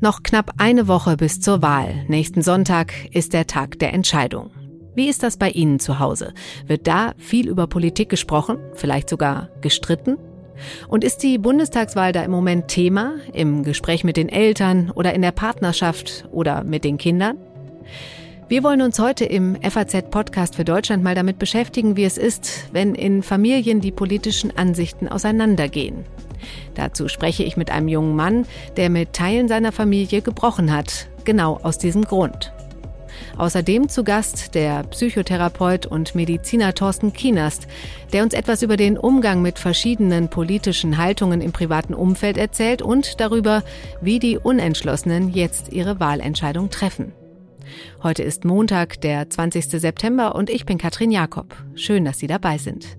Noch knapp eine Woche bis zur Wahl. Nächsten Sonntag ist der Tag der Entscheidung. Wie ist das bei Ihnen zu Hause? Wird da viel über Politik gesprochen, vielleicht sogar gestritten? Und ist die Bundestagswahl da im Moment Thema, im Gespräch mit den Eltern oder in der Partnerschaft oder mit den Kindern? Wir wollen uns heute im FAZ-Podcast für Deutschland mal damit beschäftigen, wie es ist, wenn in Familien die politischen Ansichten auseinandergehen. Dazu spreche ich mit einem jungen Mann, der mit Teilen seiner Familie gebrochen hat, genau aus diesem Grund. Außerdem zu Gast der Psychotherapeut und Mediziner Thorsten Kienast, der uns etwas über den Umgang mit verschiedenen politischen Haltungen im privaten Umfeld erzählt und darüber, wie die Unentschlossenen jetzt ihre Wahlentscheidung treffen. Heute ist Montag, der 20. September und ich bin Katrin Jakob. Schön, dass Sie dabei sind.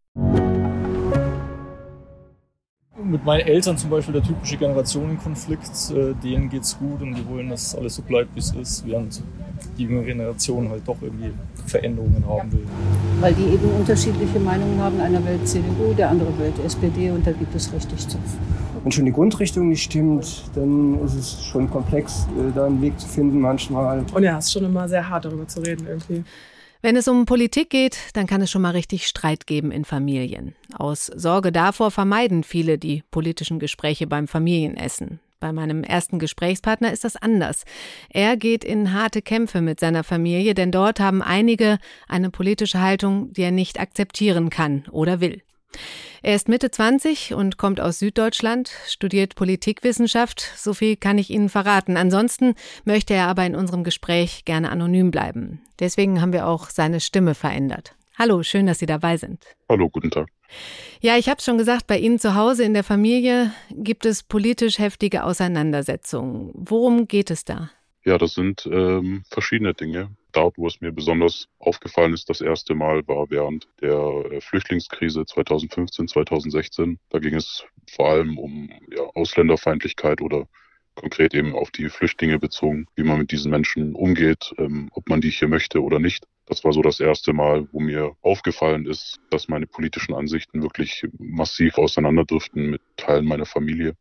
Mit meinen Eltern zum Beispiel der typische Generationenkonflikt, äh, denen geht's gut und die wollen, dass alles so bleibt, wie es ist, während die jüngere Generation halt doch irgendwie Veränderungen haben will. Weil die eben unterschiedliche Meinungen haben. Einer Welt CDU, der andere Welt SPD und da gibt es richtig Zoff. Wenn schon die Grundrichtung nicht stimmt, dann ist es schon komplex, äh, da einen Weg zu finden manchmal. Und ja, es ist schon immer sehr hart, darüber zu reden irgendwie. Wenn es um Politik geht, dann kann es schon mal richtig Streit geben in Familien. Aus Sorge davor vermeiden viele die politischen Gespräche beim Familienessen. Bei meinem ersten Gesprächspartner ist das anders. Er geht in harte Kämpfe mit seiner Familie, denn dort haben einige eine politische Haltung, die er nicht akzeptieren kann oder will. Er ist Mitte 20 und kommt aus Süddeutschland, studiert Politikwissenschaft, so viel kann ich Ihnen verraten. Ansonsten möchte er aber in unserem Gespräch gerne anonym bleiben. Deswegen haben wir auch seine Stimme verändert. Hallo, schön, dass Sie dabei sind. Hallo, guten Tag. Ja, ich habe schon gesagt, bei Ihnen zu Hause in der Familie gibt es politisch heftige Auseinandersetzungen. Worum geht es da? Ja, das sind ähm, verschiedene Dinge. Dort, wo es mir besonders aufgefallen ist, das erste Mal war während der äh, Flüchtlingskrise 2015, 2016. Da ging es vor allem um ja, Ausländerfeindlichkeit oder konkret eben auf die Flüchtlinge bezogen, wie man mit diesen Menschen umgeht, ähm, ob man die hier möchte oder nicht. Das war so das erste Mal, wo mir aufgefallen ist, dass meine politischen Ansichten wirklich massiv auseinanderdriften mit Teilen meiner Familie.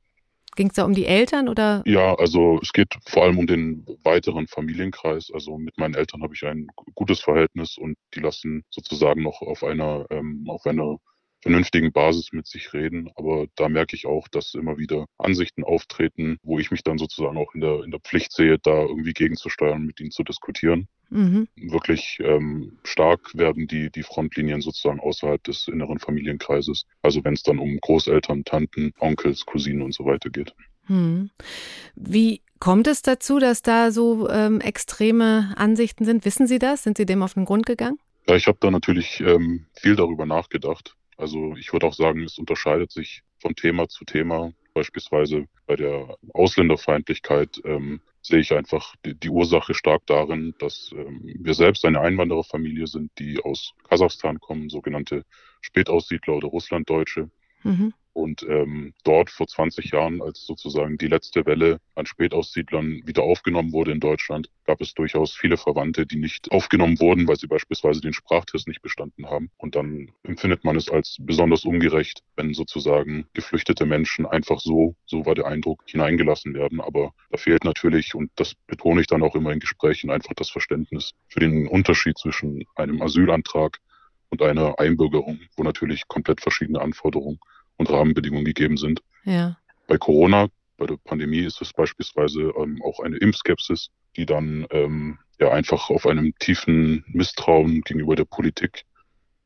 Ging es da um die Eltern oder? Ja, also es geht vor allem um den weiteren Familienkreis. Also mit meinen Eltern habe ich ein gutes Verhältnis und die lassen sozusagen noch auf einer, ähm, auf einer vernünftigen Basis mit sich reden. Aber da merke ich auch, dass immer wieder Ansichten auftreten, wo ich mich dann sozusagen auch in der, in der Pflicht sehe, da irgendwie gegenzusteuern, mit ihnen zu diskutieren. Mhm. Wirklich ähm, stark werden die, die Frontlinien sozusagen außerhalb des inneren Familienkreises. Also wenn es dann um Großeltern, Tanten, Onkels, Cousinen und so weiter geht. Mhm. Wie kommt es dazu, dass da so ähm, extreme Ansichten sind? Wissen Sie das? Sind Sie dem auf den Grund gegangen? Ja, ich habe da natürlich ähm, viel darüber nachgedacht. Also ich würde auch sagen, es unterscheidet sich von Thema zu Thema. Beispielsweise bei der Ausländerfeindlichkeit ähm, sehe ich einfach die, die, Ursache stark darin, dass ähm, wir selbst eine Einwandererfamilie sind, die aus Kasachstan kommen, sogenannte Spätaussiedler oder Russlanddeutsche. Mhm. Und ähm, dort vor 20 Jahren, als sozusagen die letzte Welle an Spätaussiedlern wieder aufgenommen wurde in Deutschland, gab es durchaus viele Verwandte, die nicht aufgenommen wurden, weil sie beispielsweise den Sprachtest nicht bestanden haben. Und dann empfindet man es als besonders ungerecht, wenn sozusagen geflüchtete Menschen einfach so, so war der Eindruck, hineingelassen werden. Aber da fehlt natürlich, und das betone ich dann auch immer in Gesprächen, einfach das Verständnis für den Unterschied zwischen einem Asylantrag und einer Einbürgerung, wo natürlich komplett verschiedene Anforderungen und Rahmenbedingungen gegeben sind. Ja. Bei Corona, bei der Pandemie ist es beispielsweise ähm, auch eine Impfskepsis, die dann ähm, ja einfach auf einem tiefen Misstrauen gegenüber der Politik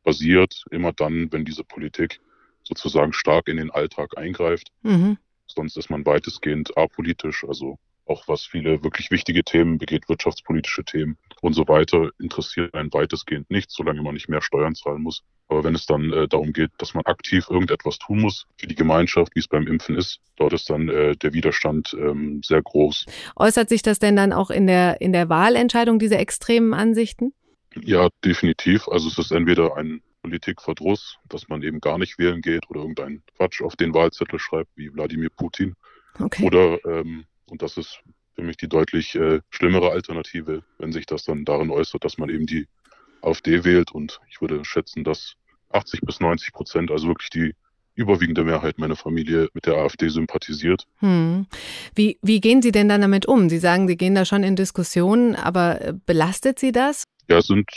basiert, immer dann, wenn diese Politik sozusagen stark in den Alltag eingreift. Mhm. Sonst ist man weitestgehend apolitisch, also auch was viele wirklich wichtige Themen begeht, wirtschaftspolitische Themen, und so weiter interessiert einen weitestgehend nicht, solange man nicht mehr Steuern zahlen muss. Aber wenn es dann äh, darum geht, dass man aktiv irgendetwas tun muss für die Gemeinschaft, wie es beim Impfen ist, dort ist dann äh, der Widerstand ähm, sehr groß. Äußert sich das denn dann auch in der, in der Wahlentscheidung, diese extremen Ansichten? Ja, definitiv. Also es ist entweder ein Politikverdruss, dass man eben gar nicht wählen geht oder irgendeinen Quatsch auf den Wahlzettel schreibt, wie Wladimir Putin. Okay. Oder, ähm, und das ist für mich die deutlich äh, schlimmere Alternative, wenn sich das dann darin äußert, dass man eben die AfD wählt. Und ich würde schätzen, dass 80 bis 90 Prozent, also wirklich die überwiegende Mehrheit meiner Familie mit der AfD sympathisiert. Hm. Wie, wie gehen Sie denn dann damit um? Sie sagen, Sie gehen da schon in Diskussionen, aber äh, belastet Sie das? Ja, es sind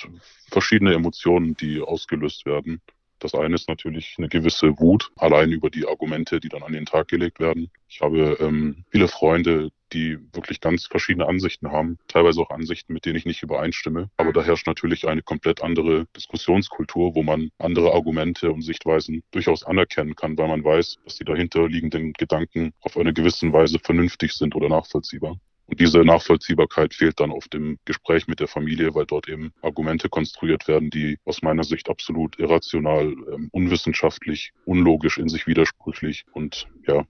verschiedene Emotionen, die ausgelöst werden. Das eine ist natürlich eine gewisse Wut, allein über die Argumente, die dann an den Tag gelegt werden. Ich habe ähm, viele Freunde, die wirklich ganz verschiedene Ansichten haben, teilweise auch Ansichten, mit denen ich nicht übereinstimme. Aber da herrscht natürlich eine komplett andere Diskussionskultur, wo man andere Argumente und Sichtweisen durchaus anerkennen kann, weil man weiß, dass die dahinterliegenden Gedanken auf eine gewisse Weise vernünftig sind oder nachvollziehbar. Und diese Nachvollziehbarkeit fehlt dann auf dem Gespräch mit der Familie, weil dort eben Argumente konstruiert werden, die aus meiner Sicht absolut irrational, ähm, unwissenschaftlich, unlogisch, in sich widersprüchlich und ja,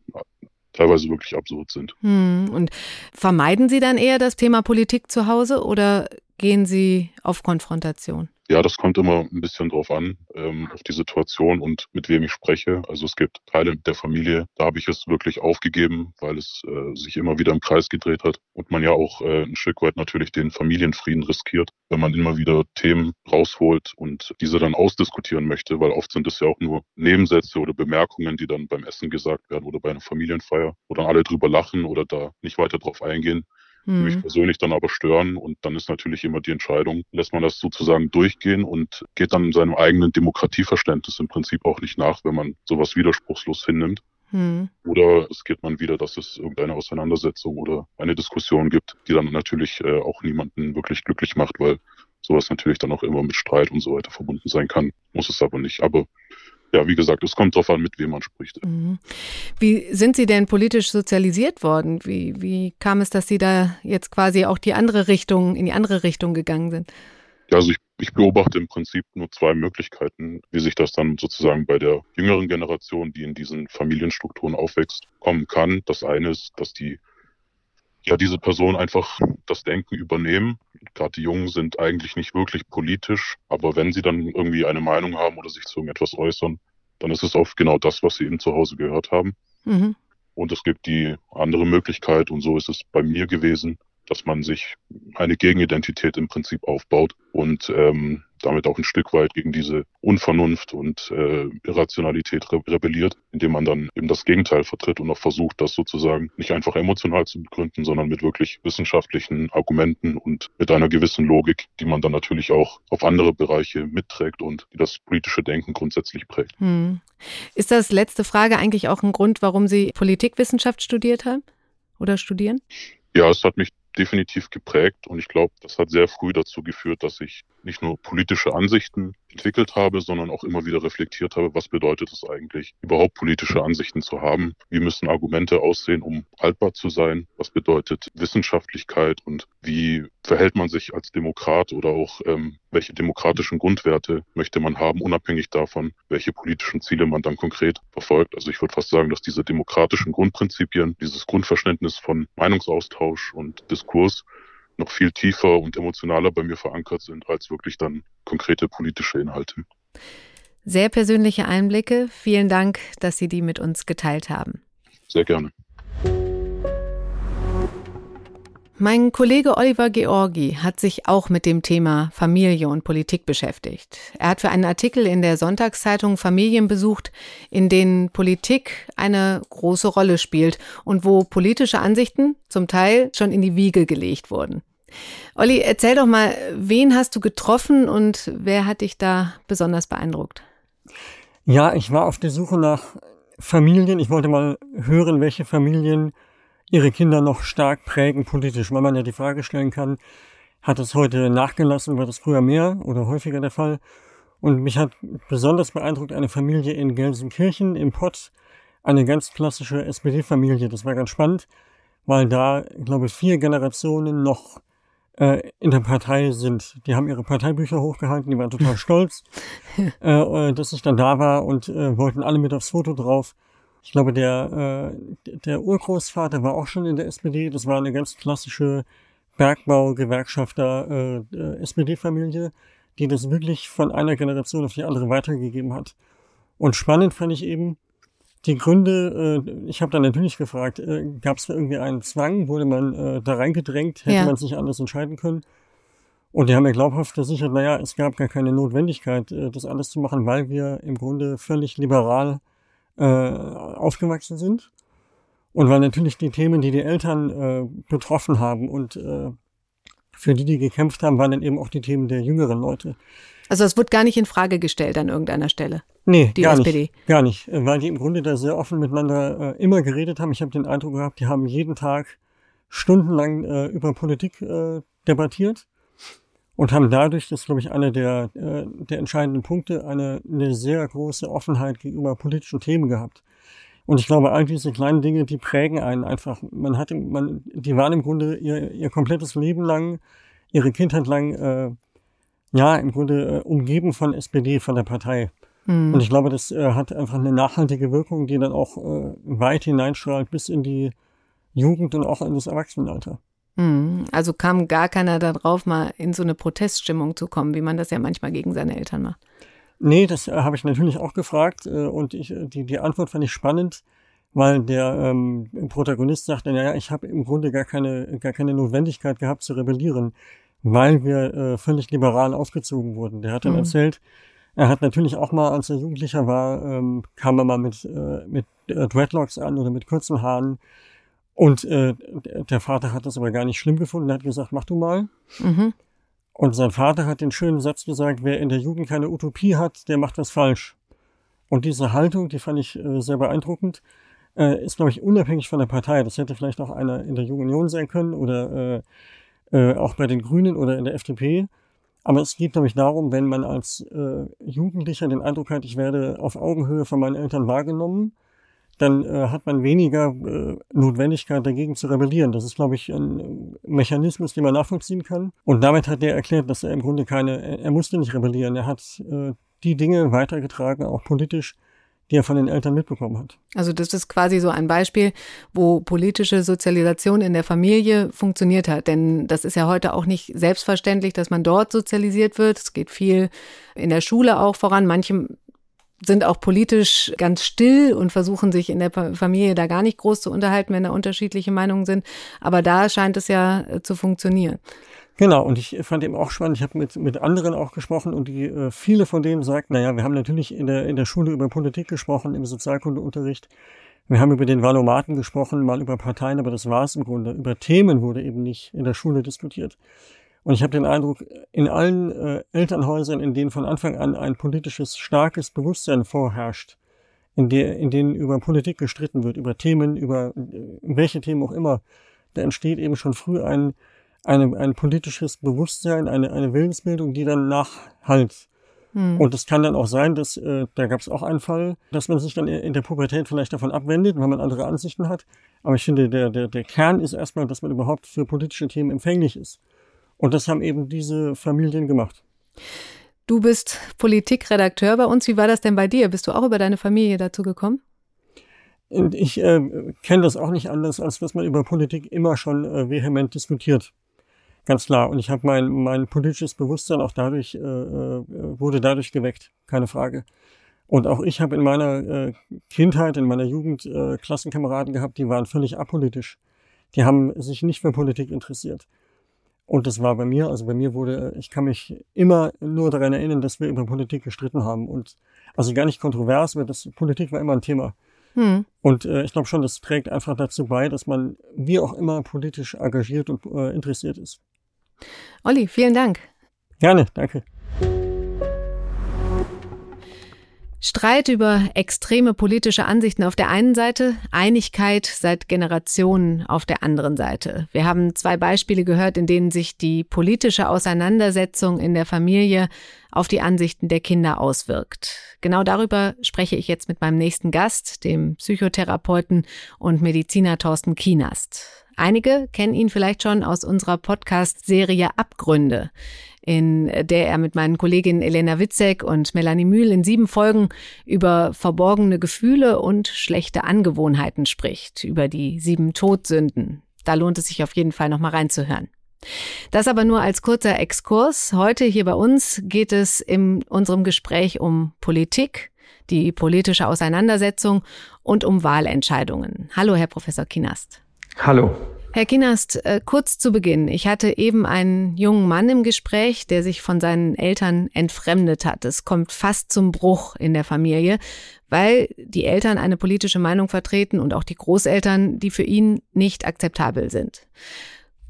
teilweise wirklich absurd sind. Hm. Und vermeiden Sie dann eher das Thema Politik zu Hause oder gehen Sie auf Konfrontation? Ja, das kommt immer ein bisschen drauf an, ähm, auf die Situation und mit wem ich spreche. Also es gibt Teile der Familie, da habe ich es wirklich aufgegeben, weil es äh, sich immer wieder im Kreis gedreht hat und man ja auch äh, ein Stück weit natürlich den Familienfrieden riskiert, wenn man immer wieder Themen rausholt und diese dann ausdiskutieren möchte, weil oft sind es ja auch nur Nebensätze oder Bemerkungen, die dann beim Essen gesagt werden oder bei einer Familienfeier, wo dann alle drüber lachen oder da nicht weiter drauf eingehen mhm. mich persönlich dann aber stören. Und dann ist natürlich immer die Entscheidung, lässt man das sozusagen durchgehen und geht dann seinem eigenen Demokratieverständnis im Prinzip auch nicht nach, wenn man sowas widerspruchslos hinnimmt. Mhm. Oder es geht man wieder, dass es irgendeine Auseinandersetzung oder eine Diskussion gibt, die dann natürlich äh, auch niemanden wirklich glücklich macht, weil sowas natürlich dann auch immer mit Streit und so weiter verbunden sein kann. Muss es aber nicht. Aber ja, wie gesagt, es kommt darauf an, mit wem man spricht. Mhm. Wie sind Sie denn politisch sozialisiert worden? Wie, wie kam es, dass Sie da jetzt quasi auch die andere Richtung, in die andere Richtung gegangen sind? Ja, also ich, ich beobachte im Prinzip nur zwei Möglichkeiten, wie sich das dann sozusagen bei der jüngeren Generation, die in diesen Familienstrukturen aufwächst, kommen kann. Das eine ist, dass die ja, diese Personen einfach das Denken übernehmen. Gerade die Jungen sind eigentlich nicht wirklich politisch, aber wenn sie dann irgendwie eine Meinung haben oder sich zu irgendetwas äußern, dann ist es oft genau das, was sie eben zu Hause gehört haben. Mhm. Und es gibt die andere Möglichkeit, und so ist es bei mir gewesen, dass man sich eine Gegenidentität im Prinzip aufbaut und ähm, damit auch ein Stück weit gegen diese Unvernunft und äh, Irrationalität re rebelliert, indem man dann eben das Gegenteil vertritt und auch versucht, das sozusagen nicht einfach emotional zu begründen, sondern mit wirklich wissenschaftlichen Argumenten und mit einer gewissen Logik, die man dann natürlich auch auf andere Bereiche mitträgt und die das politische Denken grundsätzlich prägt. Hm. Ist das letzte Frage eigentlich auch ein Grund, warum Sie Politikwissenschaft studiert haben oder studieren? Ja, es hat mich definitiv geprägt und ich glaube, das hat sehr früh dazu geführt, dass ich nicht nur politische Ansichten entwickelt habe, sondern auch immer wieder reflektiert habe, was bedeutet es eigentlich, überhaupt politische Ansichten zu haben? Wie müssen Argumente aussehen, um haltbar zu sein? Was bedeutet Wissenschaftlichkeit und wie verhält man sich als Demokrat oder auch ähm, welche demokratischen Grundwerte möchte man haben, unabhängig davon, welche politischen Ziele man dann konkret verfolgt? Also ich würde fast sagen, dass diese demokratischen Grundprinzipien, dieses Grundverständnis von Meinungsaustausch und Diskurs noch viel tiefer und emotionaler bei mir verankert sind als wirklich dann konkrete politische Inhalte. Sehr persönliche Einblicke. Vielen Dank, dass Sie die mit uns geteilt haben. Sehr gerne. Mein Kollege Oliver Georgi hat sich auch mit dem Thema Familie und Politik beschäftigt. Er hat für einen Artikel in der Sonntagszeitung Familien besucht, in denen Politik eine große Rolle spielt und wo politische Ansichten zum Teil schon in die Wiege gelegt wurden. Olli, erzähl doch mal, wen hast du getroffen und wer hat dich da besonders beeindruckt? Ja, ich war auf der Suche nach Familien. Ich wollte mal hören, welche Familien ihre Kinder noch stark prägen politisch, weil man ja die Frage stellen kann, hat es heute nachgelassen, war das früher mehr oder häufiger der Fall? Und mich hat besonders beeindruckt eine Familie in Gelsenkirchen im Pott, eine ganz klassische SPD-Familie. Das war ganz spannend, weil da, glaube ich, vier Generationen noch äh, in der Partei sind. Die haben ihre Parteibücher hochgehalten, die waren total stolz, äh, dass ich dann da war und äh, wollten alle mit aufs Foto drauf. Ich glaube, der, äh, der Urgroßvater war auch schon in der SPD. Das war eine ganz klassische Bergbau-Gewerkschafter äh, SPD-Familie, die das wirklich von einer Generation auf die andere weitergegeben hat. Und spannend fand ich eben, die Gründe, äh, ich habe dann natürlich gefragt, äh, gab es irgendwie einen Zwang, wurde man äh, da reingedrängt, hätte ja. man sich anders entscheiden können? Und die haben mir glaubhaft versichert, naja, es gab gar keine Notwendigkeit, äh, das alles zu machen, weil wir im Grunde völlig liberal äh, aufgewachsen sind. Und weil natürlich die Themen, die die Eltern äh, betroffen haben und äh, für die die gekämpft haben, waren dann eben auch die Themen der jüngeren Leute. Also es wird gar nicht in Frage gestellt an irgendeiner Stelle. Nee, die gar SPD. nicht. Gar nicht. Weil die im Grunde da sehr offen miteinander äh, immer geredet haben. Ich habe den Eindruck gehabt, die haben jeden Tag stundenlang äh, über Politik äh, debattiert und haben dadurch, das ist glaube ich einer der, äh, der entscheidenden Punkte, eine, eine sehr große Offenheit gegenüber politischen Themen gehabt. Und ich glaube, all diese kleinen Dinge, die prägen einen einfach. Man hat, man, die waren im Grunde ihr, ihr komplettes Leben lang, ihre Kindheit lang äh, ja, im Grunde äh, umgeben von SPD, von der Partei. Mhm. Und ich glaube, das äh, hat einfach eine nachhaltige Wirkung, die dann auch äh, weit hineinstrahlt bis in die Jugend und auch in das Erwachsenenalter. Mhm. Also kam gar keiner darauf, mal in so eine Proteststimmung zu kommen, wie man das ja manchmal gegen seine Eltern macht. Nee, das äh, habe ich natürlich auch gefragt äh, und ich, äh, die, die Antwort fand ich spannend, weil der ähm, Protagonist sagte, naja, ich habe im Grunde gar keine, gar keine Notwendigkeit gehabt zu rebellieren weil wir äh, völlig liberal aufgezogen wurden. Der hat dann mhm. erzählt, er hat natürlich auch mal, als er Jugendlicher war, ähm, kam er mal mit, äh, mit Dreadlocks an oder mit kurzen Haaren. Und äh, der Vater hat das aber gar nicht schlimm gefunden. Er hat gesagt, mach du mal. Mhm. Und sein Vater hat den schönen Satz gesagt, wer in der Jugend keine Utopie hat, der macht was falsch. Und diese Haltung, die fand ich äh, sehr beeindruckend, äh, ist, glaube ich, unabhängig von der Partei. Das hätte vielleicht auch einer in der Jungen Union sein können oder äh, äh, auch bei den Grünen oder in der FDP. Aber es geht, glaube ich, darum, wenn man als äh, Jugendlicher den Eindruck hat, ich werde auf Augenhöhe von meinen Eltern wahrgenommen, dann äh, hat man weniger äh, Notwendigkeit, dagegen zu rebellieren. Das ist, glaube ich, ein Mechanismus, den man nachvollziehen kann. Und damit hat er erklärt, dass er im Grunde keine, er musste nicht rebellieren. Er hat äh, die Dinge weitergetragen, auch politisch, die er von den Eltern mitbekommen hat. Also das ist quasi so ein Beispiel, wo politische Sozialisation in der Familie funktioniert hat. Denn das ist ja heute auch nicht selbstverständlich, dass man dort sozialisiert wird. Es geht viel in der Schule auch voran. Manche sind auch politisch ganz still und versuchen sich in der Familie da gar nicht groß zu unterhalten, wenn da unterschiedliche Meinungen sind. Aber da scheint es ja äh, zu funktionieren. Genau, und ich fand eben auch spannend, ich habe mit, mit anderen auch gesprochen und die äh, viele von denen sagten, naja, wir haben natürlich in der, in der Schule über Politik gesprochen, im Sozialkundeunterricht. Wir haben über den Valomaten gesprochen, mal über Parteien, aber das war es im Grunde. Über Themen wurde eben nicht in der Schule diskutiert. Und ich habe den Eindruck, in allen äh, Elternhäusern, in denen von Anfang an ein politisches, starkes Bewusstsein vorherrscht, in, der, in denen über Politik gestritten wird, über Themen, über äh, welche Themen auch immer, da entsteht eben schon früh ein eine, ein politisches Bewusstsein, eine, eine Willensbildung, die dann nachhalt. Hm. Und es kann dann auch sein, dass, äh, da gab es auch einen Fall, dass man sich dann in der Pubertät vielleicht davon abwendet, weil man andere Ansichten hat. Aber ich finde, der, der, der Kern ist erstmal, dass man überhaupt für politische Themen empfänglich ist. Und das haben eben diese Familien gemacht. Du bist Politikredakteur bei uns. Wie war das denn bei dir? Bist du auch über deine Familie dazu gekommen? Und ich äh, kenne das auch nicht anders, als dass man über Politik immer schon äh, vehement diskutiert. Ganz klar. Und ich habe mein, mein politisches Bewusstsein auch dadurch, äh, äh, wurde dadurch geweckt. Keine Frage. Und auch ich habe in meiner äh, Kindheit, in meiner Jugend äh, Klassenkameraden gehabt, die waren völlig apolitisch. Die haben sich nicht für Politik interessiert. Und das war bei mir, also bei mir wurde, ich kann mich immer nur daran erinnern, dass wir über Politik gestritten haben. Und also gar nicht kontrovers, aber das Politik war immer ein Thema. Hm. Und äh, ich glaube schon, das trägt einfach dazu bei, dass man wie auch immer politisch engagiert und äh, interessiert ist. Olli, vielen Dank. Gerne, danke. Streit über extreme politische Ansichten auf der einen Seite, Einigkeit seit Generationen auf der anderen Seite. Wir haben zwei Beispiele gehört, in denen sich die politische Auseinandersetzung in der Familie auf die Ansichten der Kinder auswirkt. Genau darüber spreche ich jetzt mit meinem nächsten Gast, dem Psychotherapeuten und Mediziner Thorsten Kienast. Einige kennen ihn vielleicht schon aus unserer Podcast-Serie Abgründe, in der er mit meinen Kolleginnen Elena Witzek und Melanie Mühl in sieben Folgen über verborgene Gefühle und schlechte Angewohnheiten spricht, über die sieben Todsünden. Da lohnt es sich auf jeden Fall nochmal reinzuhören. Das aber nur als kurzer Exkurs. Heute hier bei uns geht es in unserem Gespräch um Politik, die politische Auseinandersetzung und um Wahlentscheidungen. Hallo, Herr Professor Kinast. Hallo. Herr Kinast, äh, kurz zu Beginn. Ich hatte eben einen jungen Mann im Gespräch, der sich von seinen Eltern entfremdet hat. Es kommt fast zum Bruch in der Familie, weil die Eltern eine politische Meinung vertreten und auch die Großeltern, die für ihn nicht akzeptabel sind.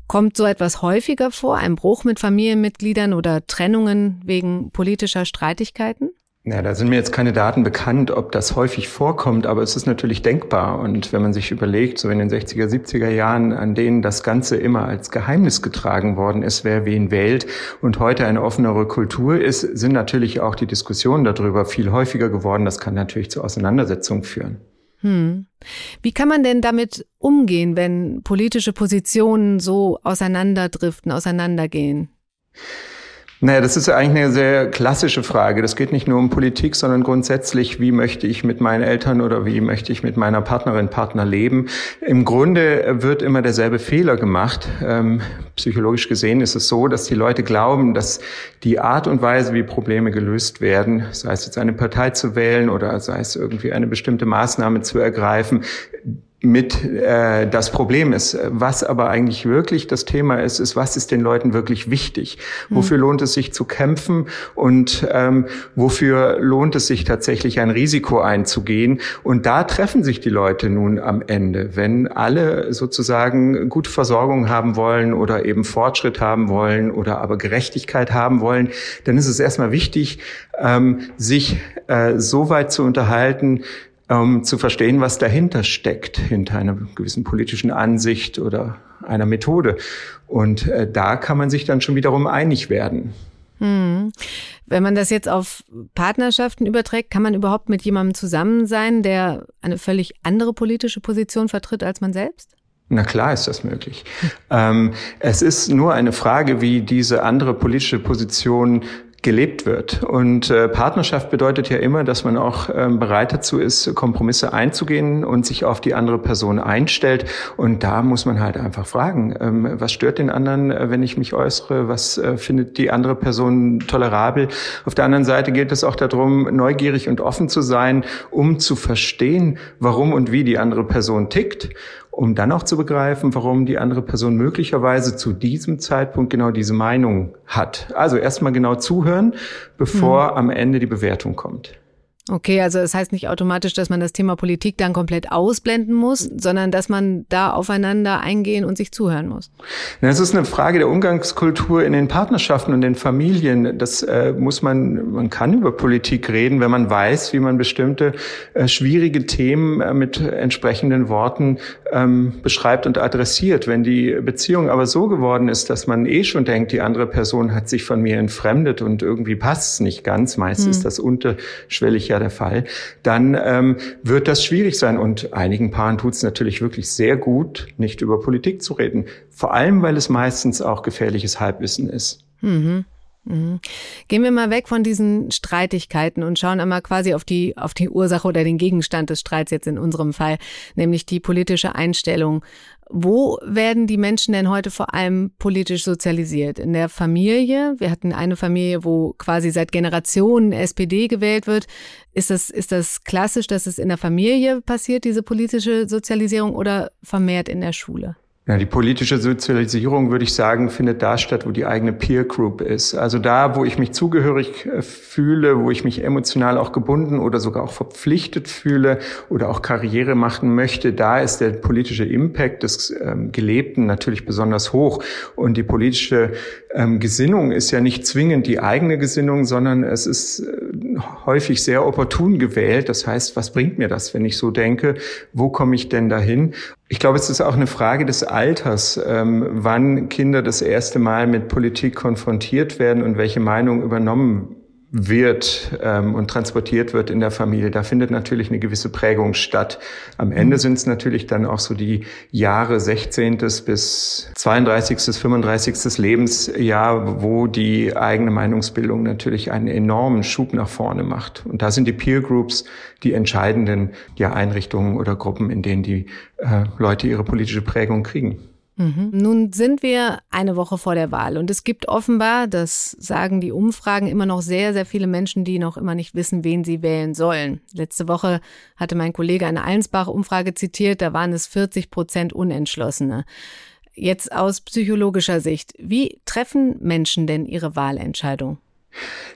Kommt so etwas häufiger vor, ein Bruch mit Familienmitgliedern oder Trennungen wegen politischer Streitigkeiten? Ja, da sind mir jetzt keine Daten bekannt, ob das häufig vorkommt, aber es ist natürlich denkbar. Und wenn man sich überlegt, so in den 60er, 70er Jahren, an denen das Ganze immer als Geheimnis getragen worden ist, wer wen wählt und heute eine offenere Kultur ist, sind natürlich auch die Diskussionen darüber viel häufiger geworden. Das kann natürlich zu Auseinandersetzungen führen. Hm. Wie kann man denn damit umgehen, wenn politische Positionen so auseinanderdriften, auseinandergehen? Naja, das ist eigentlich eine sehr klassische Frage. Das geht nicht nur um Politik, sondern grundsätzlich, wie möchte ich mit meinen Eltern oder wie möchte ich mit meiner Partnerin, Partner leben. Im Grunde wird immer derselbe Fehler gemacht. Ähm, psychologisch gesehen ist es so, dass die Leute glauben, dass die Art und Weise, wie Probleme gelöst werden, sei es jetzt eine Partei zu wählen oder sei es irgendwie eine bestimmte Maßnahme zu ergreifen, mit äh, das Problem ist. Was aber eigentlich wirklich das Thema ist, ist, was ist den Leuten wirklich wichtig? Wofür mhm. lohnt es sich zu kämpfen und ähm, wofür lohnt es sich tatsächlich ein Risiko einzugehen? Und da treffen sich die Leute nun am Ende. Wenn alle sozusagen gute Versorgung haben wollen oder eben Fortschritt haben wollen oder aber Gerechtigkeit haben wollen, dann ist es erstmal wichtig, ähm, sich äh, so weit zu unterhalten, um zu verstehen, was dahinter steckt, hinter einer gewissen politischen Ansicht oder einer Methode. Und äh, da kann man sich dann schon wiederum einig werden. Hm. Wenn man das jetzt auf Partnerschaften überträgt, kann man überhaupt mit jemandem zusammen sein, der eine völlig andere politische Position vertritt als man selbst? Na klar ist das möglich. ähm, es ist nur eine Frage, wie diese andere politische Position gelebt wird. Und äh, Partnerschaft bedeutet ja immer, dass man auch ähm, bereit dazu ist, Kompromisse einzugehen und sich auf die andere Person einstellt. Und da muss man halt einfach fragen, ähm, was stört den anderen, äh, wenn ich mich äußere? Was äh, findet die andere Person tolerabel? Auf der anderen Seite geht es auch darum, neugierig und offen zu sein, um zu verstehen, warum und wie die andere Person tickt um dann auch zu begreifen, warum die andere Person möglicherweise zu diesem Zeitpunkt genau diese Meinung hat. Also erstmal genau zuhören, bevor mhm. am Ende die Bewertung kommt. Okay, also es das heißt nicht automatisch, dass man das Thema Politik dann komplett ausblenden muss, sondern dass man da aufeinander eingehen und sich zuhören muss. Es ist eine Frage der Umgangskultur in den Partnerschaften und den Familien. Das äh, muss man, man kann über Politik reden, wenn man weiß, wie man bestimmte äh, schwierige Themen äh, mit entsprechenden Worten ähm, beschreibt und adressiert. Wenn die Beziehung aber so geworden ist, dass man eh schon denkt, die andere Person hat sich von mir entfremdet und irgendwie passt es nicht ganz, meist hm. ist das unterschwellig ja der Fall, dann ähm, wird das schwierig sein. Und einigen Paaren tut es natürlich wirklich sehr gut, nicht über Politik zu reden. Vor allem, weil es meistens auch gefährliches Halbwissen ist. Mhm. Mhm. Gehen wir mal weg von diesen Streitigkeiten und schauen einmal quasi auf die, auf die Ursache oder den Gegenstand des Streits jetzt in unserem Fall, nämlich die politische Einstellung. Wo werden die Menschen denn heute vor allem politisch sozialisiert? In der Familie? Wir hatten eine Familie, wo quasi seit Generationen SPD gewählt wird. Ist das, ist das klassisch, dass es in der Familie passiert, diese politische Sozialisierung oder vermehrt in der Schule? Ja, die politische Sozialisierung, würde ich sagen, findet da statt, wo die eigene Peer Group ist. Also da, wo ich mich zugehörig äh, fühle, wo ich mich emotional auch gebunden oder sogar auch verpflichtet fühle oder auch Karriere machen möchte, da ist der politische Impact des ähm, Gelebten natürlich besonders hoch. Und die politische ähm, Gesinnung ist ja nicht zwingend die eigene Gesinnung, sondern es ist äh, häufig sehr opportun gewählt. Das heißt, was bringt mir das, wenn ich so denke? Wo komme ich denn dahin? Ich glaube, es ist auch eine Frage des Alters, ähm, wann Kinder das erste Mal mit Politik konfrontiert werden und welche Meinung übernommen wird ähm, und transportiert wird in der Familie, da findet natürlich eine gewisse Prägung statt. Am Ende mhm. sind es natürlich dann auch so die Jahre 16. bis 32., 35. Lebensjahr, wo die eigene Meinungsbildung natürlich einen enormen Schub nach vorne macht. Und da sind die Peer Groups die entscheidenden ja, Einrichtungen oder Gruppen, in denen die äh, Leute ihre politische Prägung kriegen. Mhm. Nun sind wir eine Woche vor der Wahl und es gibt offenbar, das sagen die Umfragen, immer noch sehr, sehr viele Menschen, die noch immer nicht wissen, wen sie wählen sollen. Letzte Woche hatte mein Kollege eine Allensbach-Umfrage zitiert, da waren es 40 Prozent Unentschlossene. Jetzt aus psychologischer Sicht, wie treffen Menschen denn ihre Wahlentscheidung?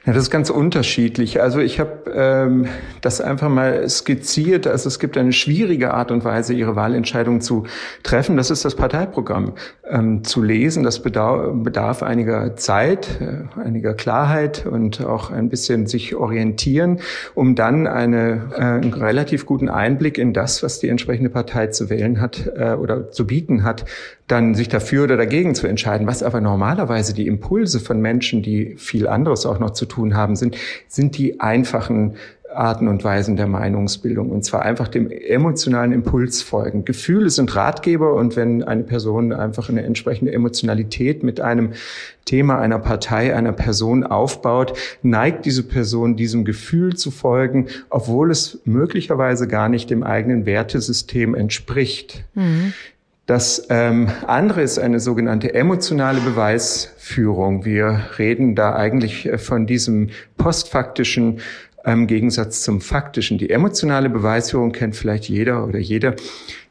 Ja, das ist ganz unterschiedlich. Also ich habe ähm, das einfach mal skizziert. Also es gibt eine schwierige Art und Weise, ihre Wahlentscheidung zu treffen. Das ist das Parteiprogramm ähm, zu lesen. Das bedarf, einiger Zeit, äh, einiger Klarheit und auch ein bisschen sich orientieren, um dann eine, äh, einen relativ guten Einblick in das, was die entsprechende Partei zu wählen hat äh, oder zu bieten hat, dann sich dafür oder dagegen zu entscheiden. Was aber normalerweise die Impulse von Menschen, die viel anderes auch noch zu tun haben, sind, sind die einfachen Arten und Weisen der Meinungsbildung und zwar einfach dem emotionalen Impuls folgen. Gefühle sind Ratgeber und wenn eine Person einfach eine entsprechende Emotionalität mit einem Thema einer Partei, einer Person aufbaut, neigt diese Person diesem Gefühl zu folgen, obwohl es möglicherweise gar nicht dem eigenen Wertesystem entspricht. Mhm. Das ähm, andere ist eine sogenannte emotionale Beweisführung. Wir reden da eigentlich äh, von diesem postfaktischen im Gegensatz zum faktischen. Die emotionale Beweisführung kennt vielleicht jeder oder jede.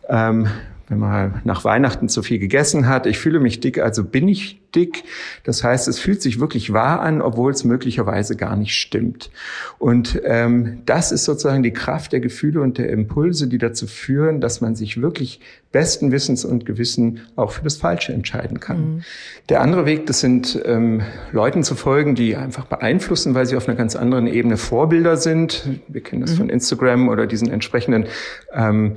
Ähm, wenn man nach Weihnachten zu viel gegessen hat, ich fühle mich dick, also bin ich dick. Das heißt, es fühlt sich wirklich wahr an, obwohl es möglicherweise gar nicht stimmt. Und ähm, das ist sozusagen die Kraft der Gefühle und der Impulse, die dazu führen, dass man sich wirklich besten Wissens und Gewissen auch für das Falsche entscheiden kann. Mhm. Der andere Weg, das sind ähm, Leuten zu folgen, die einfach beeinflussen, weil sie auf einer ganz anderen Ebene Vorbilder sind. Wir kennen das mhm. von Instagram oder diesen entsprechenden ähm,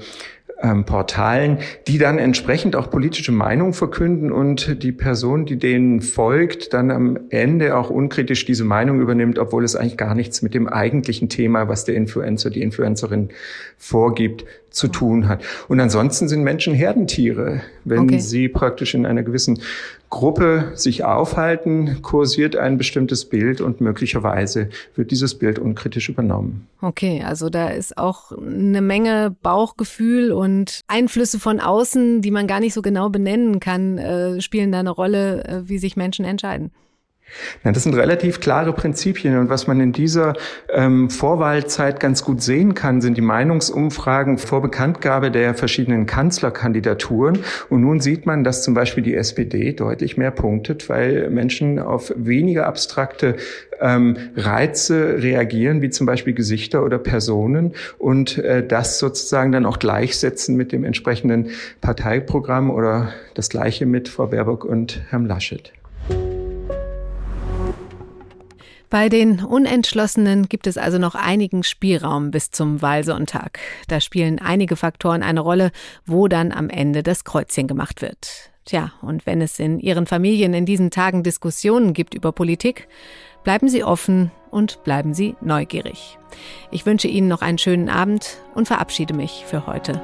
ähm, Portalen, die dann entsprechend auch politische Meinungen verkünden und die Person, die denen folgt, dann am Ende auch unkritisch diese Meinung übernimmt, obwohl es eigentlich gar nichts mit dem eigentlichen Thema, was der Influencer, die Influencerin vorgibt, zu tun hat. Und ansonsten sind Menschen Herdentiere. Wenn okay. sie praktisch in einer gewissen Gruppe sich aufhalten, kursiert ein bestimmtes Bild und möglicherweise wird dieses Bild unkritisch übernommen. Okay, also da ist auch eine Menge Bauchgefühl und Einflüsse von außen, die man gar nicht so genau benennen kann, äh, spielen da eine Rolle, äh, wie sich Menschen entscheiden. Ja, das sind relativ klare Prinzipien und was man in dieser ähm, Vorwahlzeit ganz gut sehen kann, sind die Meinungsumfragen vor Bekanntgabe der verschiedenen Kanzlerkandidaturen. Und nun sieht man, dass zum Beispiel die SPD deutlich mehr punktet, weil Menschen auf weniger abstrakte ähm, Reize reagieren, wie zum Beispiel Gesichter oder Personen und äh, das sozusagen dann auch gleichsetzen mit dem entsprechenden Parteiprogramm oder das gleiche mit Frau Baerbock und Herrn Laschet. Bei den Unentschlossenen gibt es also noch einigen Spielraum bis zum Wahlsonntag. Da spielen einige Faktoren eine Rolle, wo dann am Ende das Kreuzchen gemacht wird. Tja, und wenn es in Ihren Familien in diesen Tagen Diskussionen gibt über Politik, bleiben Sie offen und bleiben Sie neugierig. Ich wünsche Ihnen noch einen schönen Abend und verabschiede mich für heute.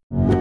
you